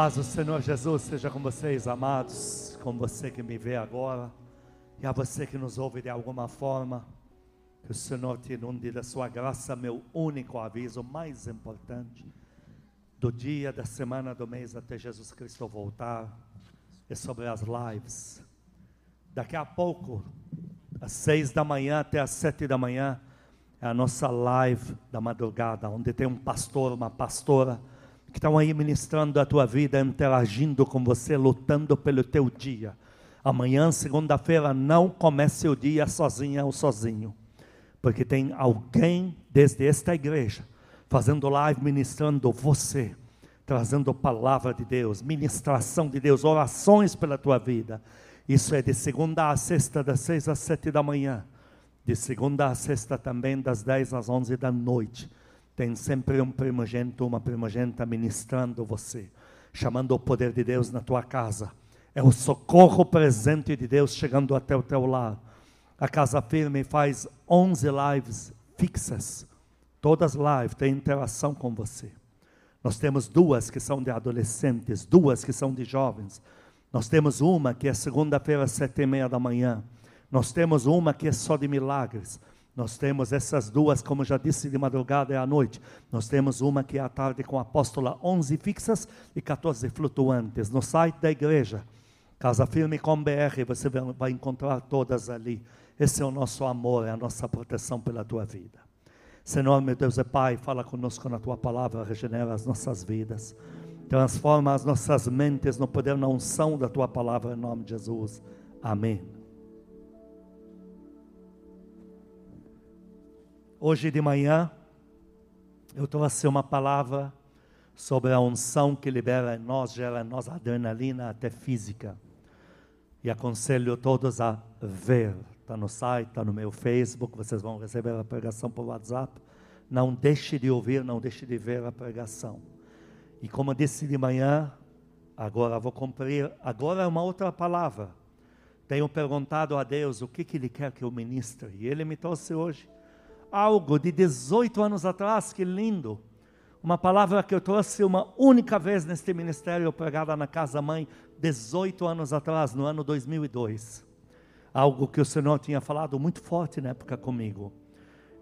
Paz do Senhor Jesus seja com vocês, amados, com você que me vê agora e a você que nos ouve de alguma forma. Que o Senhor te inunde da sua graça, meu único aviso mais importante do dia, da semana, do mês até Jesus Cristo voltar é sobre as lives. Daqui a pouco, às seis da manhã até às sete da manhã, é a nossa live da madrugada, onde tem um pastor, uma pastora que estão aí ministrando a tua vida, interagindo com você, lutando pelo teu dia. Amanhã, segunda-feira, não comece o dia sozinha ou sozinho, porque tem alguém desde esta igreja fazendo live, ministrando você, trazendo palavra de Deus, ministração de Deus, orações pela tua vida. Isso é de segunda a sexta, das seis às sete da manhã, de segunda a sexta também, das dez às onze da noite tem sempre um primogênito, uma primogênita ministrando você, chamando o poder de Deus na tua casa. É o socorro presente de Deus chegando até o teu lar. A Casa Firme faz 11 lives fixas. Todas lives têm interação com você. Nós temos duas que são de adolescentes, duas que são de jovens. Nós temos uma que é segunda-feira, sete e meia da manhã. Nós temos uma que é só de milagres. Nós temos essas duas, como já disse, de madrugada e à noite. Nós temos uma que é à tarde com a apóstola, 11 fixas e 14 flutuantes. No site da igreja, Casa Firme com BR, você vai encontrar todas ali. Esse é o nosso amor, é a nossa proteção pela tua vida. Senhor, meu Deus e Pai, fala conosco na tua palavra, regenera as nossas vidas. Transforma as nossas mentes no poder, na unção da tua palavra, em nome de Jesus. Amém. Hoje de manhã, eu trouxe uma palavra sobre a unção que libera em nós, gera em nós adrenalina até física. E aconselho todos a ver. Está no site, está no meu Facebook, vocês vão receber a pregação por WhatsApp. Não deixe de ouvir, não deixe de ver a pregação. E como disse de manhã, agora vou cumprir, agora é uma outra palavra. Tenho perguntado a Deus o que, que Ele quer que eu ministre. E Ele me trouxe hoje algo de 18 anos atrás, que lindo. Uma palavra que eu trouxe uma única vez neste ministério, pregada na casa mãe, 18 anos atrás, no ano 2002. Algo que o Senhor tinha falado muito forte na época comigo.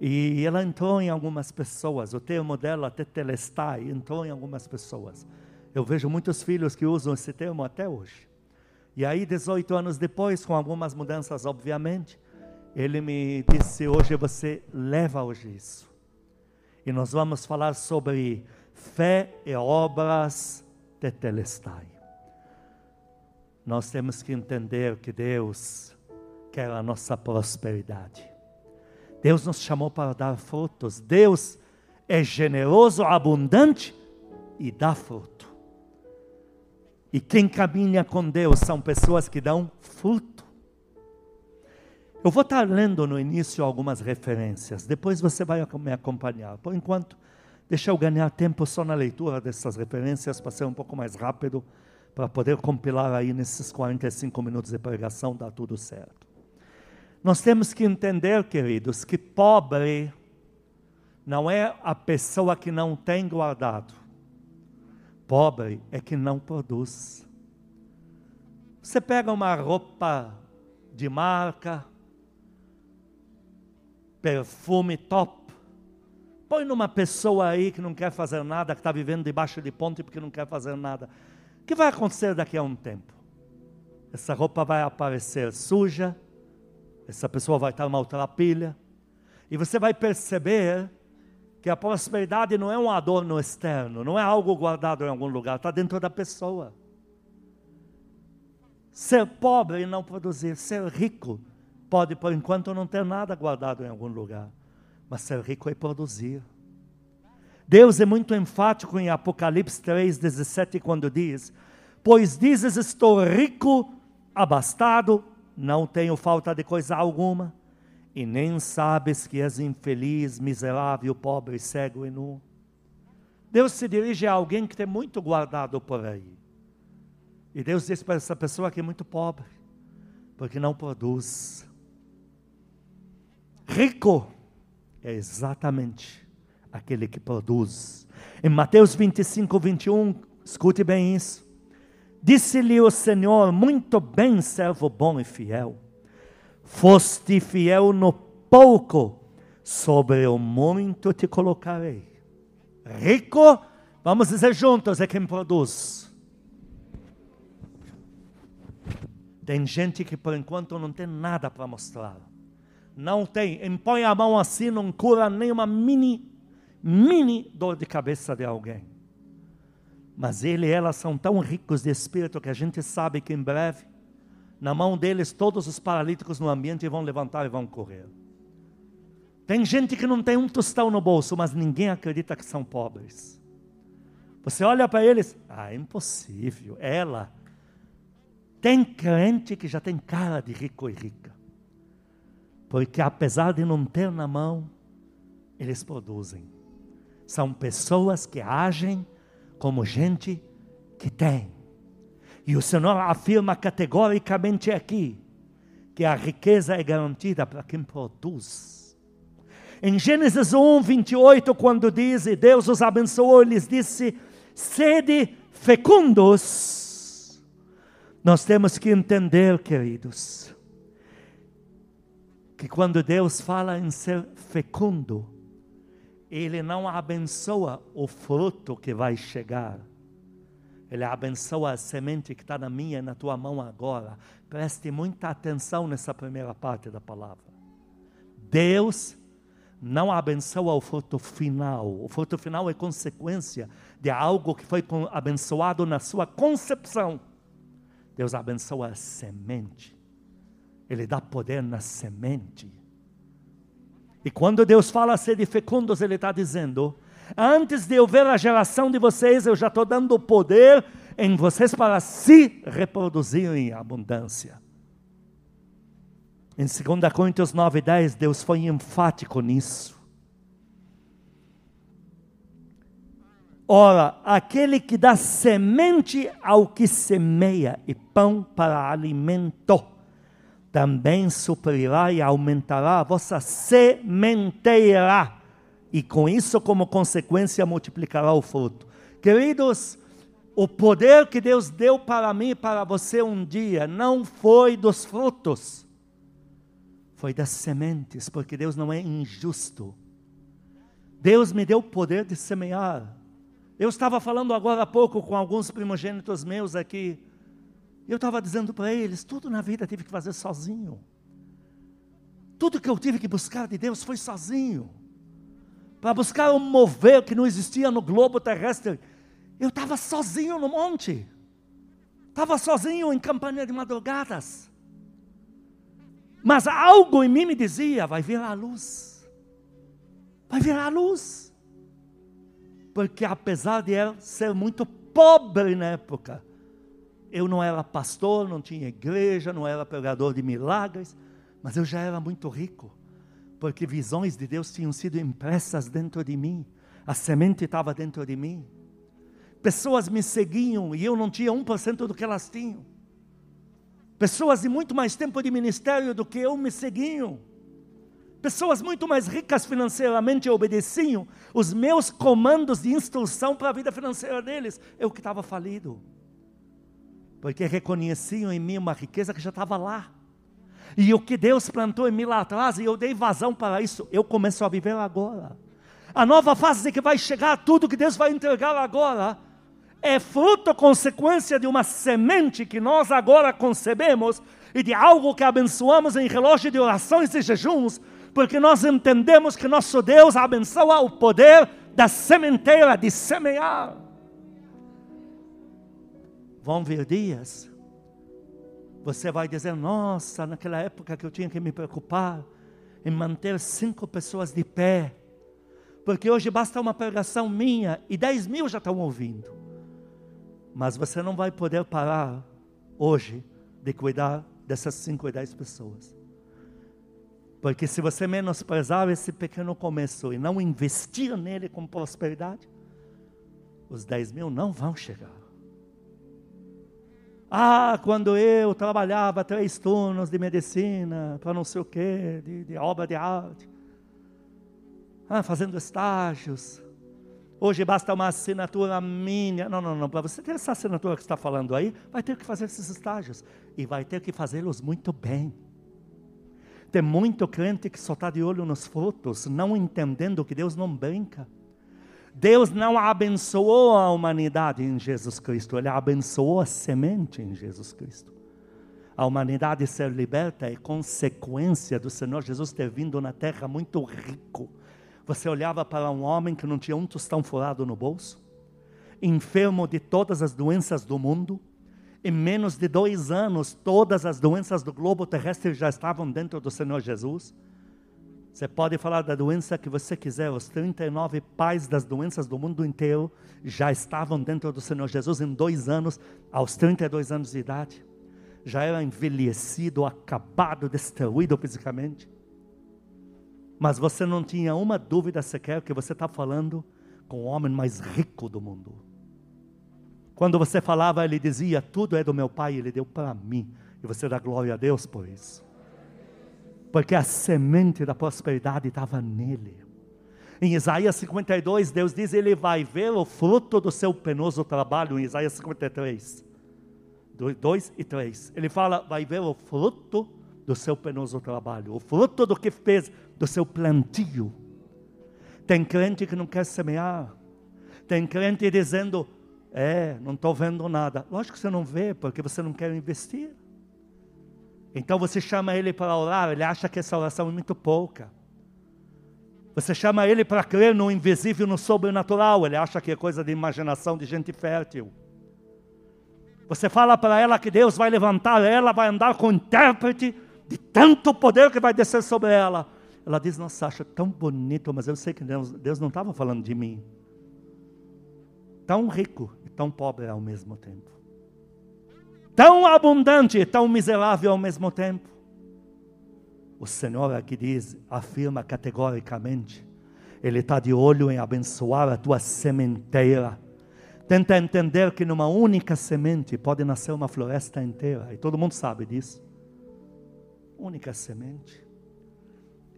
E ela entrou em algumas pessoas, o termo dela, tetelestai, entrou em algumas pessoas. Eu vejo muitos filhos que usam esse termo até hoje. E aí, 18 anos depois, com algumas mudanças, obviamente, ele me disse: hoje você leva hoje isso. E nós vamos falar sobre fé e obras de Telestai. Nós temos que entender que Deus quer a nossa prosperidade. Deus nos chamou para dar frutos. Deus é generoso, abundante e dá fruto. E quem caminha com Deus são pessoas que dão fruto. Eu vou estar lendo no início algumas referências, depois você vai me acompanhar. Por enquanto, deixa eu ganhar tempo só na leitura dessas referências para ser um pouco mais rápido, para poder compilar aí nesses 45 minutos de pregação, dar tudo certo. Nós temos que entender, queridos, que pobre não é a pessoa que não tem guardado. Pobre é que não produz. Você pega uma roupa de marca, perfume top. Põe numa pessoa aí que não quer fazer nada, que está vivendo debaixo de ponte porque não quer fazer nada. O que vai acontecer daqui a um tempo? Essa roupa vai aparecer suja, essa pessoa vai estar maltrapilha, e você vai perceber que a prosperidade não é um adorno externo, não é algo guardado em algum lugar, está dentro da pessoa. Ser pobre e não produzir, ser rico Pode, por enquanto, não ter nada guardado em algum lugar, mas ser rico é produzir. Deus é muito enfático em Apocalipse 3, 17, quando diz: Pois dizes, estou rico, abastado, não tenho falta de coisa alguma, e nem sabes que és infeliz, miserável, pobre, cego e nu. Deus se dirige a alguém que tem muito guardado por aí. E Deus diz para essa pessoa que é muito pobre, porque não produz. Rico é exatamente aquele que produz. Em Mateus 25, 21, escute bem isso. Disse-lhe o Senhor: Muito bem, servo bom e fiel. Foste fiel no pouco, sobre o muito te colocarei. Rico, vamos dizer juntos, é quem produz. Tem gente que por enquanto não tem nada para mostrar. Não tem. Impõe a mão assim, não cura nenhuma mini, mini dor de cabeça de alguém. Mas ele e ela são tão ricos de espírito que a gente sabe que em breve, na mão deles, todos os paralíticos no ambiente vão levantar e vão correr. Tem gente que não tem um tostão no bolso, mas ninguém acredita que são pobres. Você olha para eles, ah, é impossível. Ela. Tem crente que já tem cara de rico e rica. Porque apesar de não ter na mão, eles produzem. São pessoas que agem como gente que tem. E o Senhor afirma categoricamente aqui que a riqueza é garantida para quem produz. Em Gênesis 1, 28, quando diz, e Deus os abençoou, lhes disse: sede fecundos. Nós temos que entender, queridos, que quando Deus fala em ser fecundo, ele não abençoa o fruto que vai chegar. Ele abençoa a semente que está na minha e na tua mão agora. Preste muita atenção nessa primeira parte da palavra. Deus não abençoa o fruto final. O fruto final é consequência de algo que foi abençoado na sua concepção. Deus abençoa a semente. Ele dá poder na semente. E quando Deus fala ser fecundos, Ele está dizendo: antes de eu ver a geração de vocês, eu já estou dando poder em vocês para se reproduzirem em abundância. Em 2 Coríntios 9, 10, Deus foi enfático nisso. Ora, aquele que dá semente ao que semeia e pão para alimento também suprirá e aumentará a vossa sementeira, e com isso, como consequência, multiplicará o fruto. Queridos, o poder que Deus deu para mim e para você um dia não foi dos frutos, foi das sementes, porque Deus não é injusto. Deus me deu o poder de semear. Eu estava falando agora há pouco com alguns primogênitos meus aqui, eu estava dizendo para eles: tudo na vida tive que fazer sozinho. Tudo que eu tive que buscar de Deus foi sozinho. Para buscar um mover que não existia no globo terrestre, eu estava sozinho no monte. Estava sozinho em campanha de madrugadas. Mas algo em mim me dizia: vai vir a luz. Vai vir a luz. Porque apesar de eu ser muito pobre na época, eu não era pastor, não tinha igreja, não era pregador de milagres, mas eu já era muito rico, porque visões de Deus tinham sido impressas dentro de mim, a semente estava dentro de mim. Pessoas me seguiam e eu não tinha 1% do que elas tinham. Pessoas de muito mais tempo de ministério do que eu me seguiam. Pessoas muito mais ricas financeiramente obedeciam os meus comandos de instrução para a vida financeira deles. Eu que estava falido porque reconheciam em mim uma riqueza que já estava lá. E o que Deus plantou em mim lá atrás, e eu dei vazão para isso, eu começo a viver agora. A nova fase que vai chegar, tudo que Deus vai entregar agora, é fruto, consequência de uma semente que nós agora concebemos e de algo que abençoamos em relógio de orações e jejuns, porque nós entendemos que nosso Deus abençoa o poder da sementeira de semear. Vão vir dias, você vai dizer: Nossa, naquela época que eu tinha que me preocupar em manter cinco pessoas de pé, porque hoje basta uma pregação minha e dez mil já estão ouvindo. Mas você não vai poder parar hoje de cuidar dessas cinco e dez pessoas. Porque se você menosprezar esse pequeno começo e não investir nele com prosperidade, os dez mil não vão chegar. Ah, quando eu trabalhava três turnos de medicina, para não sei o quê, de, de obra de arte, ah, fazendo estágios. Hoje basta uma assinatura minha. Não, não, não. Para você ter essa assinatura que está falando aí, vai ter que fazer esses estágios. E vai ter que fazê-los muito bem. Tem muito crente que só está de olho nos frutos, não entendendo que Deus não brinca. Deus não abençoou a humanidade em Jesus Cristo, Ele abençoou a semente em Jesus Cristo. A humanidade ser liberta é consequência do Senhor Jesus ter vindo na terra muito rico. Você olhava para um homem que não tinha um tostão furado no bolso, enfermo de todas as doenças do mundo, em menos de dois anos, todas as doenças do globo terrestre já estavam dentro do Senhor Jesus. Você pode falar da doença que você quiser, os 39 pais das doenças do mundo inteiro já estavam dentro do Senhor Jesus em dois anos, aos 32 anos de idade. Já era envelhecido, acabado, destruído fisicamente. Mas você não tinha uma dúvida sequer que você está falando com o homem mais rico do mundo. Quando você falava, ele dizia: Tudo é do meu pai, ele deu para mim. E você dá glória a Deus por isso porque a semente da prosperidade estava nele. Em Isaías 52, Deus diz: Ele vai ver o fruto do seu penoso trabalho, em Isaías 53, 2 e 3. Ele fala: Vai ver o fruto do seu penoso trabalho, o fruto do que fez, do seu plantio. Tem crente que não quer semear, tem crente dizendo: É, não estou vendo nada. Lógico que você não vê, porque você não quer investir. Então você chama ele para orar, ele acha que essa oração é muito pouca. Você chama ele para crer no invisível, no sobrenatural, ele acha que é coisa de imaginação de gente fértil. Você fala para ela que Deus vai levantar ela, vai andar com intérprete de tanto poder que vai descer sobre ela. Ela diz: Nossa, acha tão bonito, mas eu sei que Deus, Deus não estava falando de mim. Tão rico e tão pobre ao mesmo tempo tão abundante e tão miserável ao mesmo tempo. O Senhor aqui diz, afirma categoricamente, Ele está de olho em abençoar a tua sementeira. Tenta entender que numa única semente pode nascer uma floresta inteira, e todo mundo sabe disso. Única semente.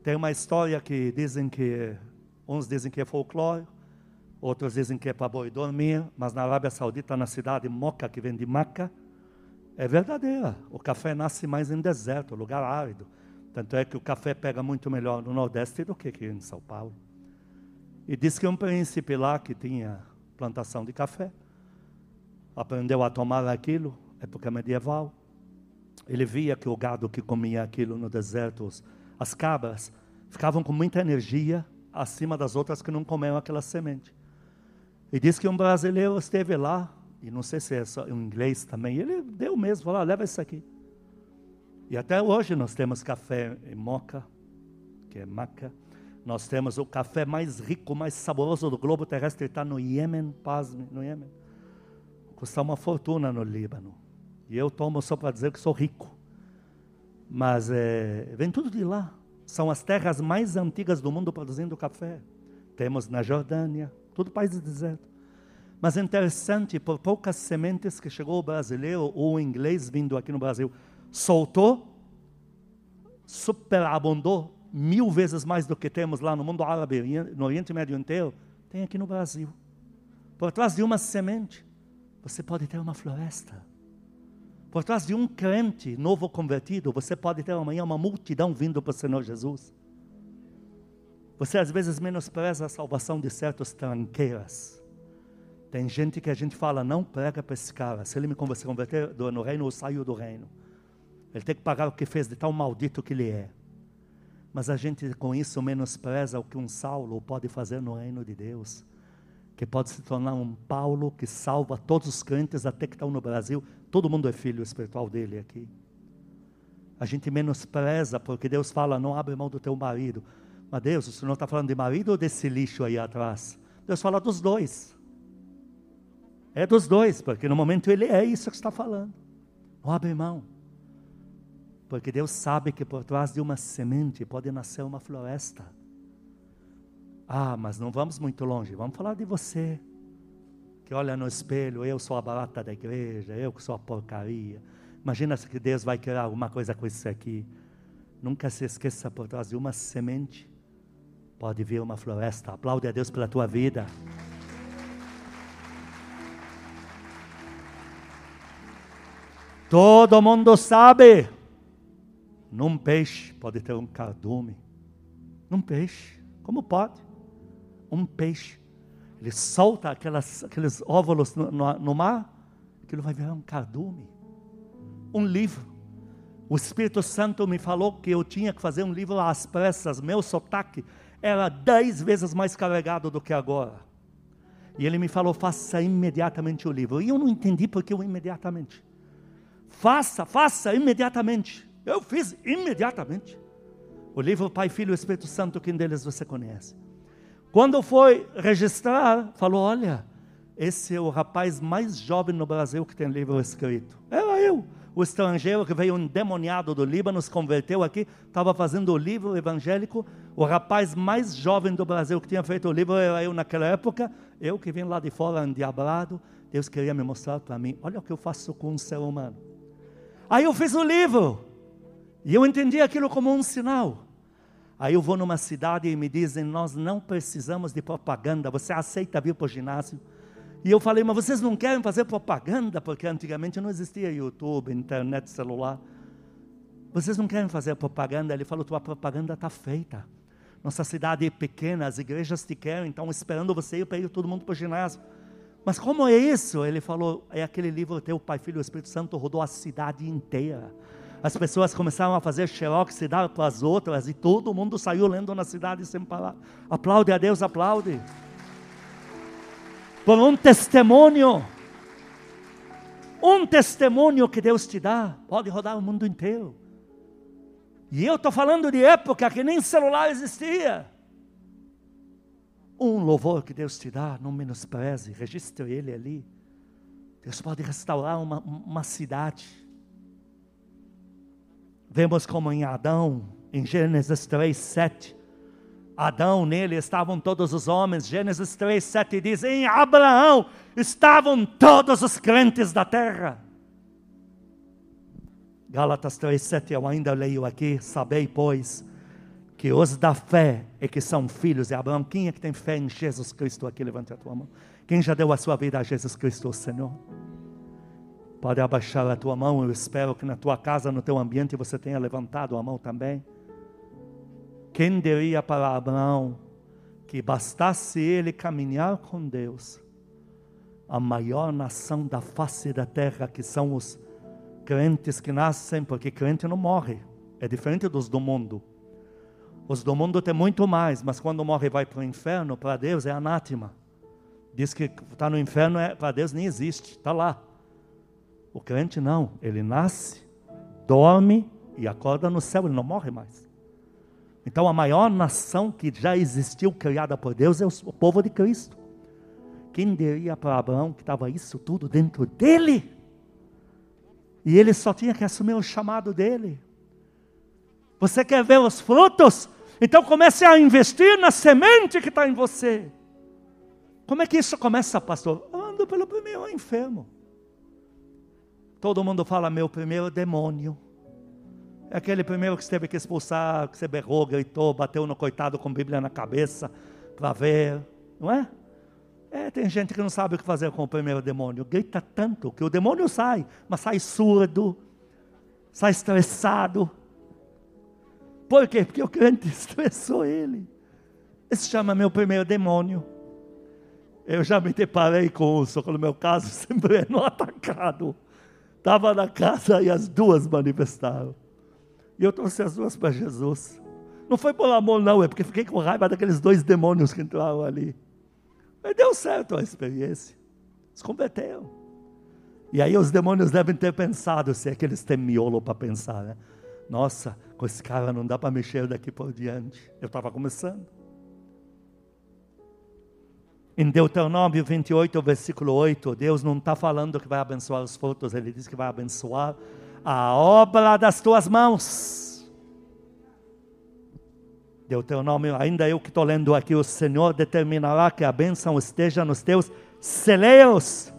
Tem uma história que dizem que, uns dizem que é folclore, outros dizem que é para boi dormir, mas na Arábia Saudita, na cidade Moca, que vem de Maca, é verdadeira. O café nasce mais em deserto, lugar árido. Tanto é que o café pega muito melhor no Nordeste do que aqui em São Paulo. E diz que um príncipe lá que tinha plantação de café aprendeu a tomar aquilo, época medieval. Ele via que o gado que comia aquilo no deserto, as cabras, ficavam com muita energia acima das outras que não comiam aquela semente. E diz que um brasileiro esteve lá e não sei se é só em inglês também, ele deu mesmo, falou, ah, leva isso aqui. E até hoje nós temos café em moca, que é maca. Nós temos o café mais rico, mais saboroso do globo terrestre, está no Iêmen, pasme, no Iêmen. Custa uma fortuna no Líbano. E eu tomo só para dizer que sou rico. Mas é, vem tudo de lá. São as terras mais antigas do mundo produzindo café. Temos na Jordânia, tudo país de deserto. Mas é interessante, por poucas sementes que chegou o brasileiro ou o inglês vindo aqui no Brasil, soltou, superabundou mil vezes mais do que temos lá no mundo árabe, no Oriente Médio inteiro, tem aqui no Brasil. Por trás de uma semente, você pode ter uma floresta. Por trás de um crente novo convertido, você pode ter amanhã uma multidão vindo para o Senhor Jesus. Você às vezes menospreza a salvação de certos tranqueiras tem gente que a gente fala, não prega para esse cara. Se ele me converter no reino, eu saio do reino. Ele tem que pagar o que fez de tão maldito que ele é. Mas a gente com isso menospreza o que um Saulo pode fazer no reino de Deus. Que pode se tornar um Paulo que salva todos os crentes até que estão no Brasil. Todo mundo é filho espiritual dele aqui. A gente menospreza porque Deus fala, não abre mão do teu marido. Mas Deus, o Senhor está falando de marido ou desse lixo aí atrás? Deus fala dos dois. É dos dois, porque no momento ele é isso que está falando. Abre mão. Porque Deus sabe que por trás de uma semente pode nascer uma floresta. Ah, mas não vamos muito longe. Vamos falar de você. Que olha no espelho, eu sou a barata da igreja, eu que sou a porcaria. Imagina se que Deus vai criar alguma coisa com isso aqui. Nunca se esqueça, por trás de uma semente pode vir uma floresta. Aplaude a Deus pela tua vida. Todo mundo sabe. Num peixe pode ter um cardume. Num peixe. Como pode? Um peixe. Ele solta aquelas, aqueles óvulos no, no, no mar, aquilo vai virar um cardume. Um livro. O Espírito Santo me falou que eu tinha que fazer um livro às pressas. Meu sotaque era dez vezes mais carregado do que agora. E ele me falou: faça imediatamente o livro. E eu não entendi porque eu imediatamente. Faça, faça imediatamente. Eu fiz imediatamente. O livro Pai, Filho e Espírito Santo, quem deles você conhece? Quando foi registrar, falou: Olha, esse é o rapaz mais jovem no Brasil que tem livro escrito. Era eu, o estrangeiro que veio endemoniado do Líbano, se converteu aqui, estava fazendo o livro evangélico. O rapaz mais jovem do Brasil que tinha feito o livro era eu naquela época. Eu que vim lá de fora endiabrado, Deus queria me mostrar para mim: olha o que eu faço com um ser humano. Aí eu fiz o livro. E eu entendi aquilo como um sinal. Aí eu vou numa cidade e me dizem: Nós não precisamos de propaganda, você aceita vir para o ginásio? E eu falei: Mas vocês não querem fazer propaganda? Porque antigamente não existia YouTube, internet, celular. Vocês não querem fazer propaganda? Ele falou: Tua propaganda está feita. Nossa cidade é pequena, as igrejas te querem, estão esperando você ir para ir todo mundo para o ginásio. Mas como é isso? Ele falou: é aquele livro Teu Pai, Filho e Espírito Santo rodou a cidade inteira. As pessoas começaram a fazer xerox e dar para as outras, e todo mundo saiu lendo na cidade sem parar. Aplaude a Deus, aplaude. Por um testemunho. Um testemunho que Deus te dá, pode rodar o mundo inteiro. E eu estou falando de época que nem celular existia um louvor que Deus te dá, não menospreze, registre ele ali. Deus pode restaurar uma, uma cidade. Vemos como em Adão, em Gênesis 3, 7. Adão, nele estavam todos os homens. Gênesis 3, 7 diz: Em Abraão estavam todos os crentes da terra. Gálatas 3, 7 eu ainda leio aqui. Sabei, pois, que os da fé e que são filhos de Abraão. Quem é que tem fé em Jesus Cristo aqui? Levante a tua mão. Quem já deu a sua vida a Jesus Cristo, Senhor? Pode abaixar a tua mão. Eu espero que na tua casa, no teu ambiente, você tenha levantado a mão também. Quem diria para Abraão que bastasse ele caminhar com Deus, a maior nação da face da terra, que são os crentes que nascem, porque crente não morre, é diferente dos do mundo. Os do mundo têm muito mais, mas quando morre vai para o inferno, para Deus é anátema. Diz que está no inferno, é, para Deus nem existe, está lá. O crente não, ele nasce, dorme e acorda no céu, ele não morre mais. Então a maior nação que já existiu, criada por Deus, é o povo de Cristo. Quem diria para Abraão que estava isso tudo dentro dele? E ele só tinha que assumir o chamado dele. Você quer ver os frutos? Então comece a investir na semente que está em você. Como é que isso começa, pastor? Ando pelo primeiro enfermo. Todo mundo fala, meu primeiro demônio. É aquele primeiro que você teve que expulsar, que você berrou, gritou, bateu no coitado com Bíblia na cabeça para ver, não é? É, tem gente que não sabe o que fazer com o primeiro demônio. Grita tanto que o demônio sai, mas sai surdo, sai estressado, por quê? Porque o crente estressou ele. Esse chama meu primeiro demônio. Eu já me deparei com isso, no meu caso sempre é no atacado. Estava na casa e as duas manifestaram. E eu trouxe as duas para Jesus. Não foi por amor, não, é porque fiquei com raiva daqueles dois demônios que entraram ali. Mas deu certo a experiência. Se converteram. E aí os demônios devem ter pensado, se é que eles têm miolo para pensar, né? Nossa, com esse cara não dá para mexer daqui por diante. Eu estava começando. Em Deuteronômio 28, versículo 8, Deus não está falando que vai abençoar os frutos, Ele diz que vai abençoar a obra das tuas mãos. Deuteronômio, ainda eu que estou lendo aqui, o Senhor determinará que a bênção esteja nos teus celeiros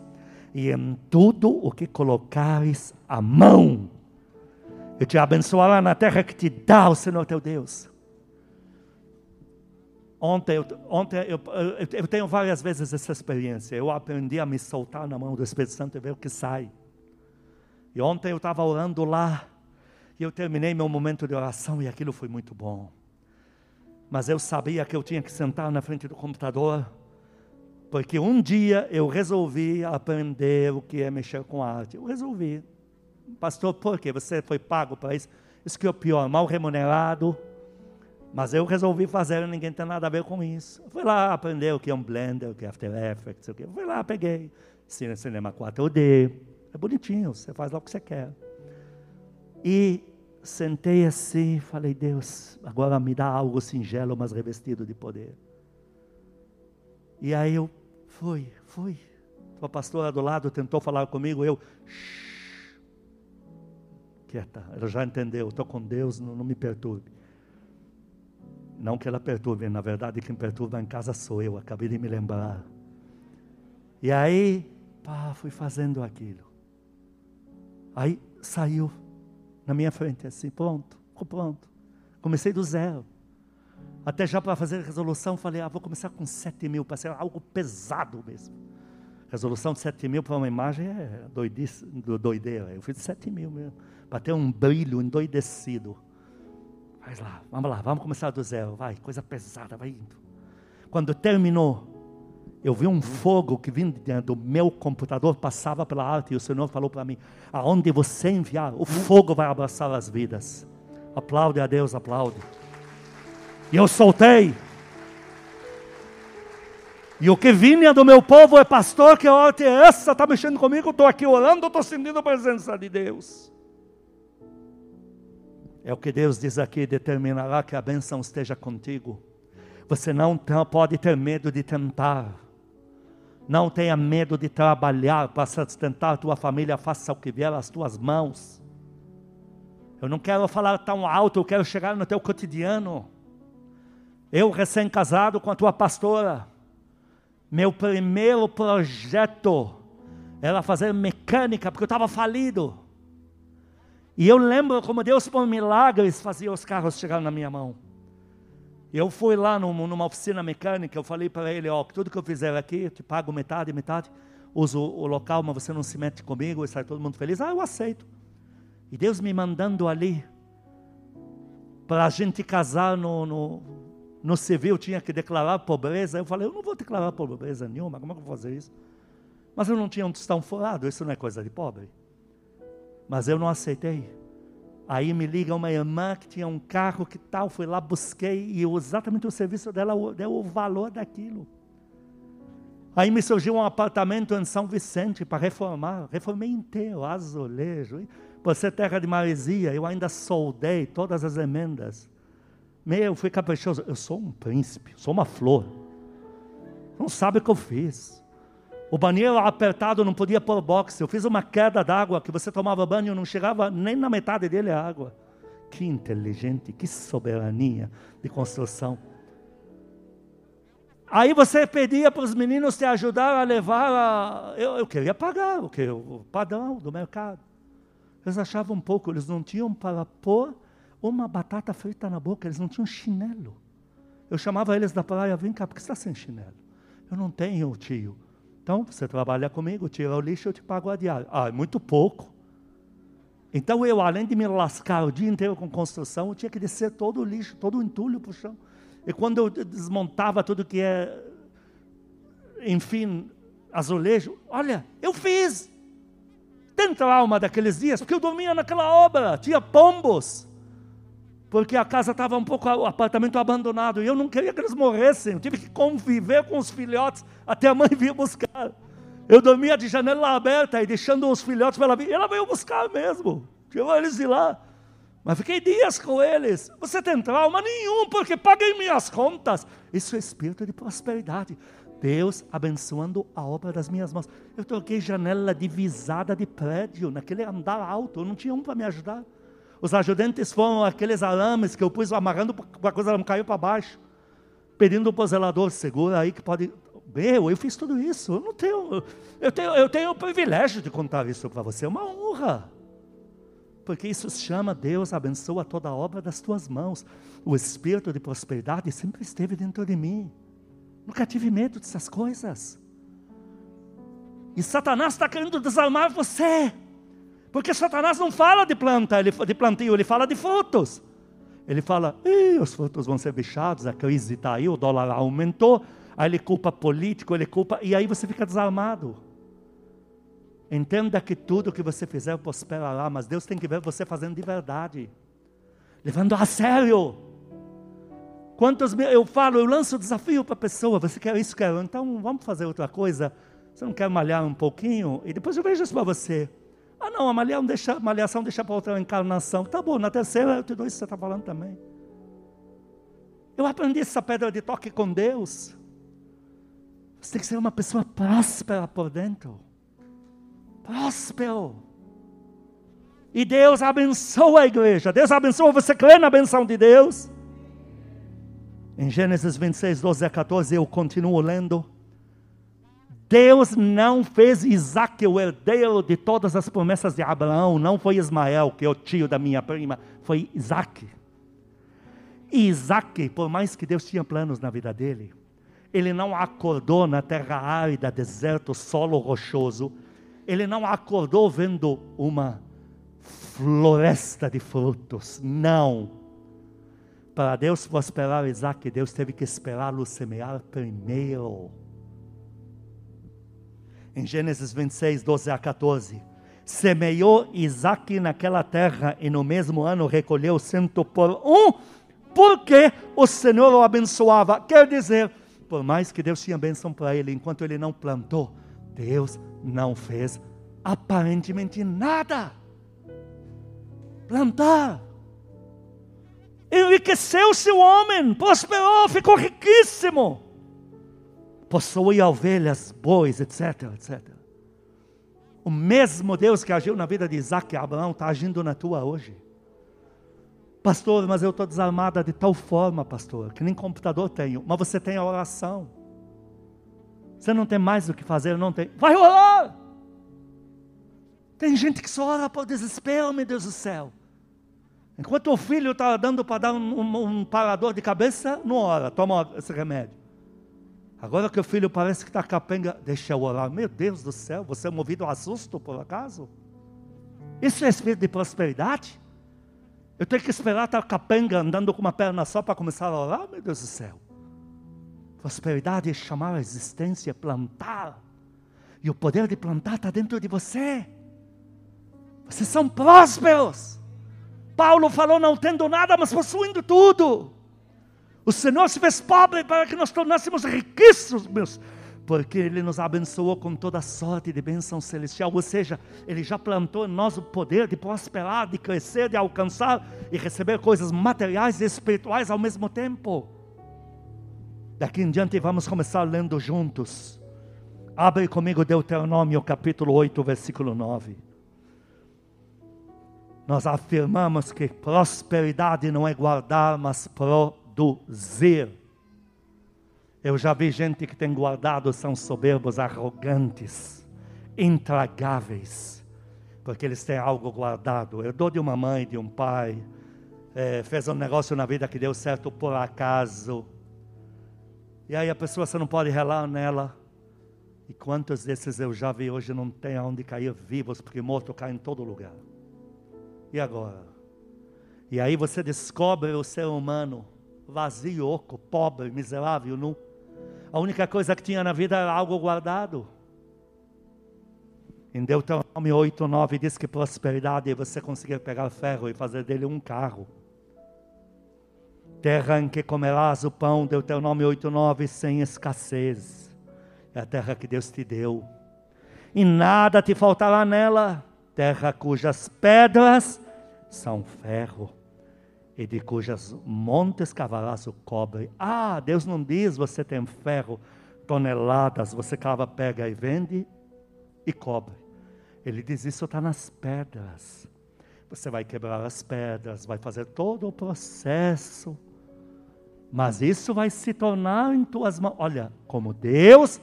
e em tudo o que colocares a mão eu te abençoará na terra que te dá o Senhor teu Deus. Ontem, eu, ontem eu, eu, eu, tenho várias vezes essa experiência. Eu aprendi a me soltar na mão do Espírito Santo e ver o que sai. E ontem eu estava orando lá, e eu terminei meu momento de oração, e aquilo foi muito bom. Mas eu sabia que eu tinha que sentar na frente do computador, porque um dia eu resolvi aprender o que é mexer com arte. Eu resolvi. Pastor, por quê? Você foi pago para isso? Isso que é o pior, mal remunerado. Mas eu resolvi fazer, ninguém tem nada a ver com isso. Fui lá aprender o que é um Blender, o que é After Effects, o que. Eu fui lá, peguei. Cinema 4D. É bonitinho, você faz lá o que você quer. E sentei assim, falei, Deus, agora me dá algo singelo, mas revestido de poder. E aí eu fui, fui. A pastora do lado tentou falar comigo, eu, shh, quieta, ela já entendeu, estou com Deus, não, não me perturbe. Não que ela perturbe, na verdade quem perturba em casa sou eu, acabei de me lembrar. E aí, pá, fui fazendo aquilo. Aí saiu na minha frente, assim, pronto, ficou pronto. Comecei do zero. Até já para fazer a resolução, falei, ah, vou começar com 7 mil, para ser algo pesado mesmo. Resolução de 7 mil para uma imagem é doidice, doideira. Eu fiz 7 mil mesmo, para ter um brilho endoidecido. Vai lá, vamos lá, vamos começar do zero, vai, coisa pesada, vai indo. Quando terminou, eu vi um fogo que vinha do meu computador, passava pela arte, e o Senhor falou para mim: aonde você enviar, o fogo vai abraçar as vidas. Aplaude a Deus, aplaude. E eu soltei. E o que vinha do meu povo é pastor, que arte é essa? Está mexendo comigo? Estou aqui orando, estou sentindo a presença de Deus. É o que Deus diz aqui: determinará que a bênção esteja contigo. Você não pode ter medo de tentar. Não tenha medo de trabalhar para sustentar a tua família, faça o que vier às tuas mãos. Eu não quero falar tão alto, eu quero chegar no teu cotidiano. Eu, recém-casado com a tua pastora, meu primeiro projeto era fazer mecânica, porque eu estava falido. E eu lembro como Deus, por milagres, fazia os carros chegarem na minha mão. Eu fui lá numa oficina mecânica, eu falei para ele, ó, tudo que eu fizer aqui, eu te pago metade, metade, uso o local, mas você não se mete comigo, e sai todo mundo feliz. Ah, eu aceito. E Deus me mandando ali, para a gente casar no, no, no civil, tinha que declarar pobreza. Eu falei, eu não vou declarar pobreza nenhuma, como é que eu vou fazer isso? Mas eu não tinha um tostão furado, isso não é coisa de pobre. Mas eu não aceitei. Aí me liga uma irmã que tinha um carro que tal, fui lá, busquei e exatamente o serviço dela deu o valor daquilo. Aí me surgiu um apartamento em São Vicente para reformar, reformei inteiro, azulejo. Por ser terra de maresia, eu ainda soldei todas as emendas. Meu, fui caprichoso. Eu sou um príncipe, sou uma flor. Não sabe o que eu fiz. O banheiro apertado não podia pôr boxe. Eu fiz uma queda d'água que você tomava banho não chegava nem na metade dele a água. Que inteligente, que soberania de construção. Aí você pedia para os meninos te ajudar a levar a. Eu, eu queria pagar, o, que, o padrão do mercado. Eles achavam um pouco, eles não tinham para pôr uma batata frita na boca, eles não tinham chinelo. Eu chamava eles da praia, vem cá, por que você está sem chinelo? Eu não tenho, tio. Então, você trabalha comigo, tira o lixo, eu te pago a diária. Ah, é muito pouco. Então, eu, além de me lascar o dia inteiro com construção, eu tinha que descer todo o lixo, todo o entulho para o chão. E quando eu desmontava tudo que é, enfim, azulejo, olha, eu fiz. Tem trauma daqueles dias, porque eu dormia naquela obra, tinha pombos porque a casa estava um pouco, o apartamento abandonado, e eu não queria que eles morressem, eu tive que conviver com os filhotes até a mãe vir buscar. Eu dormia de janela aberta e deixando os filhotes para ela vir, ela veio buscar mesmo, tirou eles de lá. Mas fiquei dias com eles. Você tem trauma nenhum, porque paguei minhas contas. Isso é espírito de prosperidade. Deus abençoando a obra das minhas mãos. Eu troquei janela divisada de prédio, naquele andar alto, não tinha um para me ajudar. Os ajudantes foram aqueles arames que eu pus amarrando para a coisa não caiu para baixo. Pedindo para o zelador, segura aí que pode. Meu, eu fiz tudo isso. Eu não tenho. Eu tenho, eu tenho o privilégio de contar isso para você. É uma honra. Porque isso chama Deus abençoa toda a obra das tuas mãos. O espírito de prosperidade sempre esteve dentro de mim. Nunca tive medo dessas coisas. E Satanás está querendo desarmar você Porque Satanás não fala de planta, ele, de plantio, ele fala de frutos. Ele fala, os frutos vão ser bichados, a crise está aí, o dólar aumentou, aí ele culpa político, ele culpa, e aí você fica desarmado. Entenda que tudo que você fizer prosperará, mas Deus tem que ver você fazendo de verdade, levando a sério. Quantos eu falo, eu lanço o desafio para a pessoa, você quer isso, quer, então vamos fazer outra coisa. Você não quer malhar um pouquinho? E depois eu vejo isso para você. Ah, não, a malhação deixa, malhação deixa para outra encarnação. Tá bom, na terceira eu te dou isso que você está falando também. Eu aprendi essa pedra de toque com Deus. Você tem que ser uma pessoa próspera por dentro. Próspero. E Deus abençoa a igreja. Deus abençoa. Você crê na benção de Deus? Em Gênesis 26, 12 a 14, eu continuo lendo. Deus não fez Isaac o herdeiro de todas as promessas de Abraão, não foi Ismael, que é o tio da minha prima, foi Isaac. E Isaac, por mais que Deus tinha planos na vida dele, ele não acordou na terra árida, deserto, solo rochoso, ele não acordou vendo uma floresta de frutos, não. Para Deus prosperar Isaac, Deus teve que esperá-lo semear primeiro em Gênesis 26, 12 a 14. Semeou Isaac naquela terra e no mesmo ano recolheu cento por um, porque o Senhor o abençoava. Quer dizer, por mais que Deus tinha bênção para ele, enquanto ele não plantou, Deus não fez aparentemente nada. Plantar. Enriqueceu-se o homem, prosperou, ficou riquíssimo possuía ovelhas, bois, etc, etc. O mesmo Deus que agiu na vida de Isaac e Abraão está agindo na tua hoje. Pastor, mas eu estou desarmada de tal forma, pastor, que nem computador tenho. Mas você tem a oração. Você não tem mais o que fazer, não tem. Vai orar! Tem gente que só ora por desespero, meu Deus do céu. Enquanto o filho está dando para dar um, um, um parador de cabeça, não ora, toma esse remédio. Agora que o filho parece que está capenga, deixa eu orar. Meu Deus do céu, você é movido a susto por acaso? Isso é espírito de prosperidade? Eu tenho que esperar estar capenga andando com uma perna só para começar a orar? Meu Deus do céu. Prosperidade é chamar a existência, plantar. E o poder de plantar está dentro de você. Vocês são prósperos. Paulo falou não tendo nada, mas possuindo tudo. O Senhor se fez pobre para que nós tornássemos riquíssimos, meus, porque Ele nos abençoou com toda sorte de bênção celestial, ou seja, Ele já plantou em nós o poder de prosperar, de crescer, de alcançar e receber coisas materiais e espirituais ao mesmo tempo. Daqui em diante vamos começar lendo juntos. Abre comigo Deuteronômio capítulo 8, versículo 9. Nós afirmamos que prosperidade não é guardar, mas pro produzir. Eu já vi gente que tem guardado, são soberbos, arrogantes, intragáveis, porque eles têm algo guardado. Eu dou de uma mãe, de um pai, é, fez um negócio na vida que deu certo por acaso. E aí a pessoa você não pode relar nela. E quantos desses eu já vi hoje não tem aonde cair vivos, porque morto cai em todo lugar. E agora? E aí você descobre o ser humano vazio, oco, pobre, miserável, nu. A única coisa que tinha na vida era algo guardado. Em Deuteronômio 8, 9 diz que prosperidade é você conseguir pegar ferro e fazer dele um carro. Terra em que comerás o pão, Deuteronômio 8, 9, sem escassez. É a terra que Deus te deu. E nada te faltará nela. Terra cujas pedras são ferro e de cujas montes cavarás o cobre. Ah, Deus não diz você tem ferro, toneladas, você cava, pega e vende e cobre. Ele diz isso está nas pedras. Você vai quebrar as pedras, vai fazer todo o processo. Mas isso vai se tornar em tuas mãos. Olha, como Deus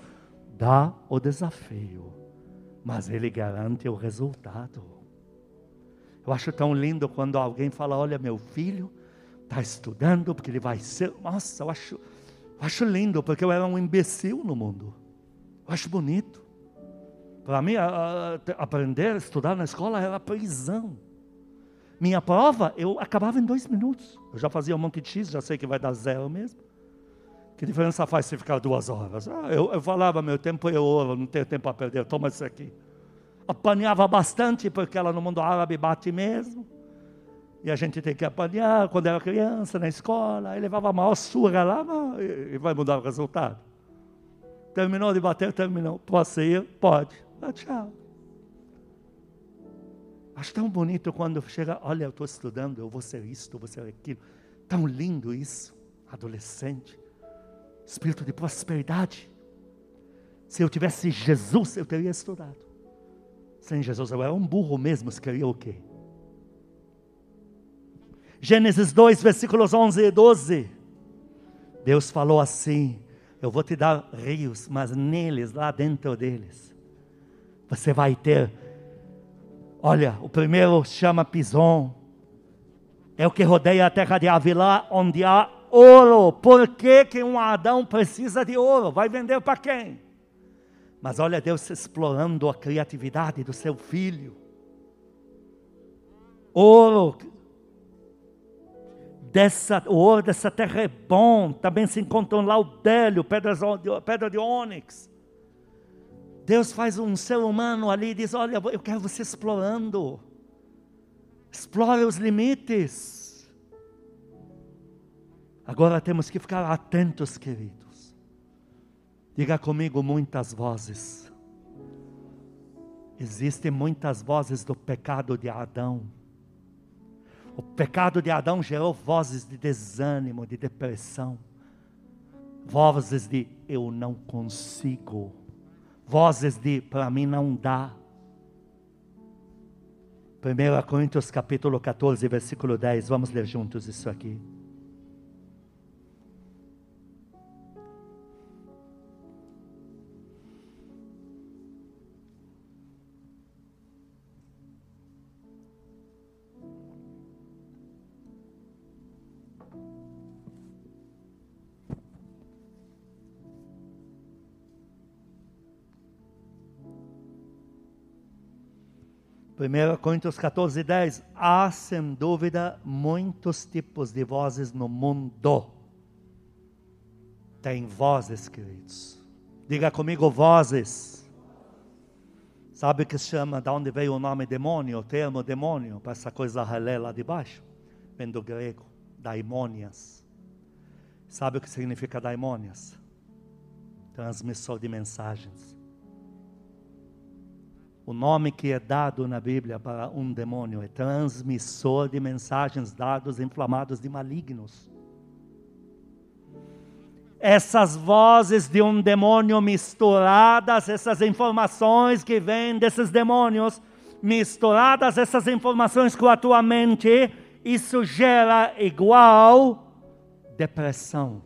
dá o desafio, mas Ele garante o resultado. Eu acho tão lindo quando alguém fala: Olha, meu filho está estudando porque ele vai ser. Nossa, eu acho, eu acho lindo porque eu era um imbecil no mundo. Eu acho bonito. Para mim, aprender, estudar na escola era prisão. Minha prova, eu acabava em dois minutos. Eu já fazia um monte de X, já sei que vai dar zero mesmo. Que diferença faz se ficar duas horas? Ah, eu, eu, falava, meu tempo é ouro, não tenho tempo a perder, toma isso aqui. Apanhava bastante, porque ela no mundo árabe bate mesmo. E a gente tem que apanhar quando era criança, na escola. Aí levava a maior surra lá e vai mudar o resultado. Terminou de bater, terminou. Posso ir? Pode. Ah, tchau. Acho tão bonito quando chega, olha, eu estou estudando, eu vou ser isto, eu vou ser aquilo. Tão lindo isso, adolescente. Espírito de prosperidade. Se eu tivesse Jesus, eu teria estudado. Sem Jesus, eu era um burro mesmo, se queria o quê? Gênesis 2, versículos 11 e 12. Deus falou assim: Eu vou te dar rios, mas neles, lá dentro deles, você vai ter Olha, o primeiro chama Pison. É o que rodeia a terra de Avilá, onde há ouro. Por que, que um Adão precisa de ouro? Vai vender para quem? Mas olha Deus explorando a criatividade do seu filho. Ouro. Dessa, o ouro dessa terra é bom. Também se encontra um laudélio, pedra, pedra de ônix. Deus faz um ser humano ali e diz: Olha, eu quero você explorando. Explore os limites. Agora temos que ficar atentos, queridos. Diga comigo muitas vozes. Existem muitas vozes do pecado de Adão. O pecado de Adão gerou vozes de desânimo, de depressão, vozes de eu não consigo vozes de para mim não dá. 1 Coríntios capítulo 14, versículo 10, vamos ler juntos isso aqui. 1 Coríntios 14, 10. Há sem dúvida muitos tipos de vozes no mundo. Tem vozes, queridos. Diga comigo, vozes. Sabe o que se chama, de onde veio o nome demônio, o termo demônio, para essa coisa relé lá de baixo? Vem do grego, daimônias. Sabe o que significa daimônias? Transmissor de mensagens. O nome que é dado na Bíblia para um demônio é transmissor de mensagens, dados inflamados de malignos. Essas vozes de um demônio misturadas, essas informações que vêm desses demônios, misturadas essas informações com a tua mente, isso gera igual depressão,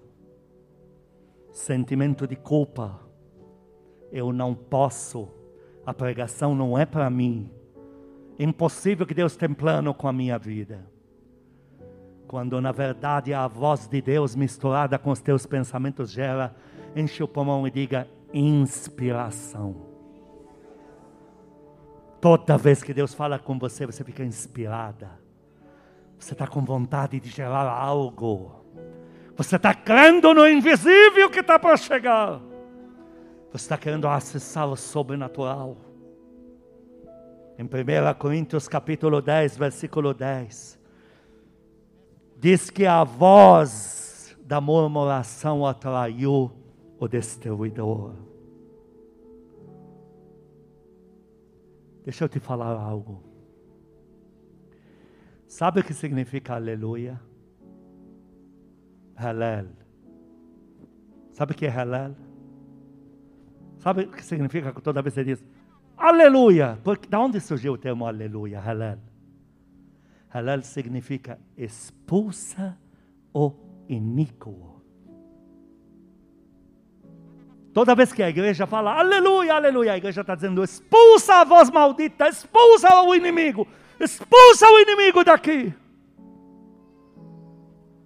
sentimento de culpa. Eu não posso a pregação não é para mim. É impossível que Deus tenha plano com a minha vida. Quando na verdade a voz de Deus misturada com os teus pensamentos gera, enche o pulmão e diga inspiração. Toda vez que Deus fala com você, você fica inspirada. Você está com vontade de gerar algo. Você está crendo no invisível que está para chegar. Você está querendo acessar o sobrenatural. Em 1 Coríntios capítulo 10, versículo 10. Diz que a voz da murmuração atraiu o destruidor. Deixa eu te falar algo. Sabe o que significa aleluia? Halel. Sabe o que é halel? Sabe o que significa toda vez que você diz aleluia? Porque, da onde surgiu o termo aleluia, halal? Halal significa expulsa o iníquo. Toda vez que a igreja fala aleluia, aleluia, a igreja está dizendo expulsa a voz maldita, expulsa o inimigo, expulsa o inimigo daqui.